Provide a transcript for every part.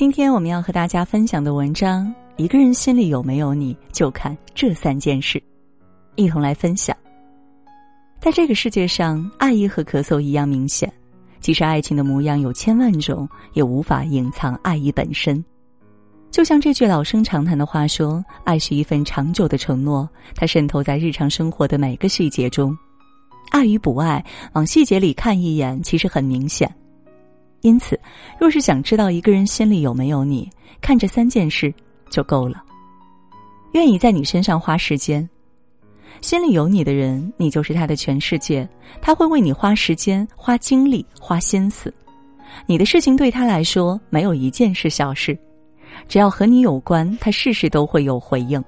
今天我们要和大家分享的文章，一个人心里有没有你，就看这三件事。一同来分享。在这个世界上，爱意和咳嗽一样明显。即使爱情的模样有千万种，也无法隐藏爱意本身。就像这句老生常谈的话说：“爱是一份长久的承诺，它渗透在日常生活的每个细节中。爱与不爱，往细节里看一眼，其实很明显。”因此，若是想知道一个人心里有没有你，看这三件事就够了。愿意在你身上花时间，心里有你的人，你就是他的全世界。他会为你花时间、花精力、花心思。你的事情对他来说没有一件是小事，只要和你有关，他事事都会有回应。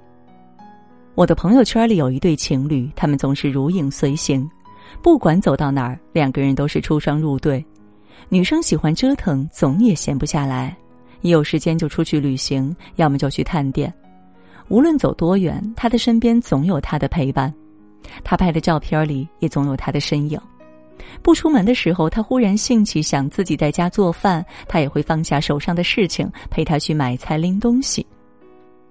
我的朋友圈里有一对情侣，他们总是如影随形，不管走到哪儿，两个人都是出双入对。女生喜欢折腾，总也闲不下来，一有时间就出去旅行，要么就去探店。无论走多远，他的身边总有他的陪伴。他拍的照片里也总有他的身影。不出门的时候，他忽然兴起想自己在家做饭，他也会放下手上的事情陪他去买菜拎东西。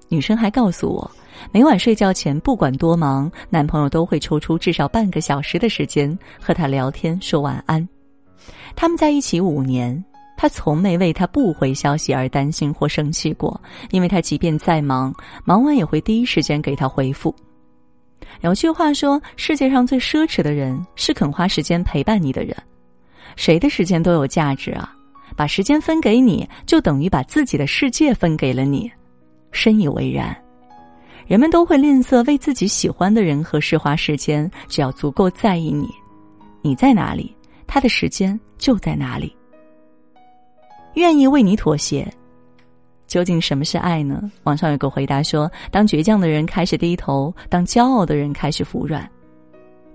女生还告诉我，每晚睡觉前不管多忙，男朋友都会抽出至少半个小时的时间和她聊天说晚安。他们在一起五年，他从没为他不回消息而担心或生气过，因为他即便再忙，忙完也会第一时间给他回复。有句话说：“世界上最奢侈的人是肯花时间陪伴你的人。”谁的时间都有价值啊！把时间分给你，就等于把自己的世界分给了你。深以为然。人们都会吝啬为自己喜欢的人和事花时间，只要足够在意你，你在哪里？他的时间就在哪里，愿意为你妥协。究竟什么是爱呢？网上有个回答说：当倔强的人开始低头，当骄傲的人开始服软。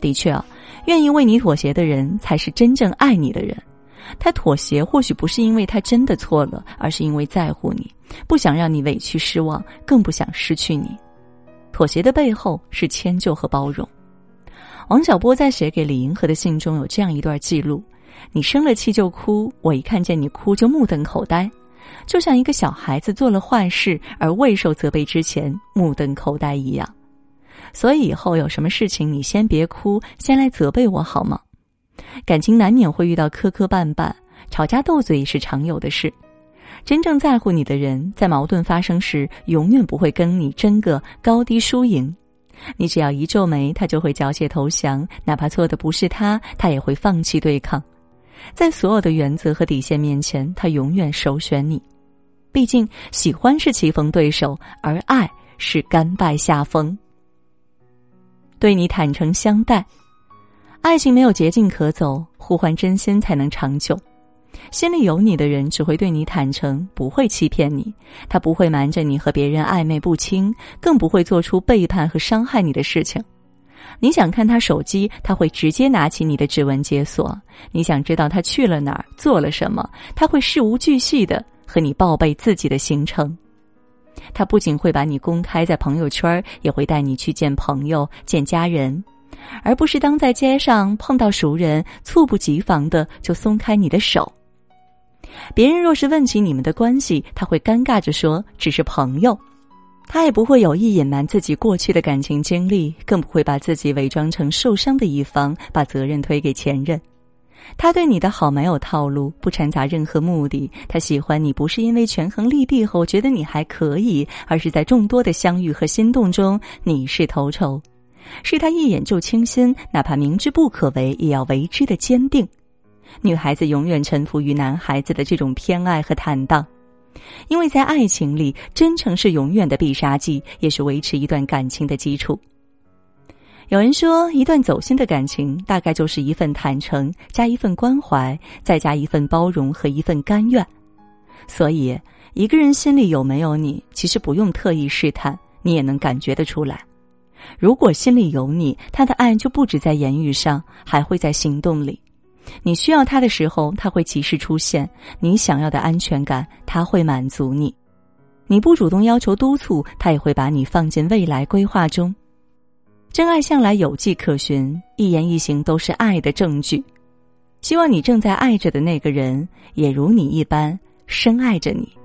的确啊，愿意为你妥协的人才是真正爱你的人。他妥协或许不是因为他真的错了，而是因为在乎你，不想让你委屈失望，更不想失去你。妥协的背后是迁就和包容。王小波在写给李银河的信中有这样一段记录：你生了气就哭，我一看见你哭就目瞪口呆，就像一个小孩子做了坏事而未受责备之前目瞪口呆一样。所以以后有什么事情，你先别哭，先来责备我好吗？感情难免会遇到磕磕绊绊，吵架斗嘴也是常有的事。真正在乎你的人，在矛盾发生时，永远不会跟你争个高低输赢。你只要一皱眉，他就会缴械投降；哪怕错的不是他，他也会放弃对抗。在所有的原则和底线面前，他永远首选你。毕竟，喜欢是棋逢对手，而爱是甘拜下风。对你坦诚相待，爱情没有捷径可走，互换真心才能长久。心里有你的人只会对你坦诚，不会欺骗你。他不会瞒着你和别人暧昧不清，更不会做出背叛和伤害你的事情。你想看他手机，他会直接拿起你的指纹解锁。你想知道他去了哪儿，做了什么，他会事无巨细的和你报备自己的行程。他不仅会把你公开在朋友圈，也会带你去见朋友、见家人。而不是当在街上碰到熟人，猝不及防的就松开你的手。别人若是问起你们的关系，他会尴尬着说只是朋友，他也不会有意隐瞒自己过去的感情经历，更不会把自己伪装成受伤的一方，把责任推给前任。他对你的好没有套路，不掺杂任何目的。他喜欢你不是因为权衡利弊后觉得你还可以，而是在众多的相遇和心动中，你是头筹，是他一眼就倾心，哪怕明知不可为也要为之的坚定。女孩子永远臣服于男孩子的这种偏爱和坦荡，因为在爱情里，真诚是永远的必杀技，也是维持一段感情的基础。有人说，一段走心的感情，大概就是一份坦诚加一份关怀，再加一份包容和一份甘愿。所以，一个人心里有没有你，其实不用特意试探，你也能感觉得出来。如果心里有你，他的爱就不止在言语上，还会在行动里。你需要他的时候，他会及时出现；你想要的安全感，他会满足你。你不主动要求督促，他也会把你放进未来规划中。真爱向来有迹可循，一言一行都是爱的证据。希望你正在爱着的那个人，也如你一般深爱着你。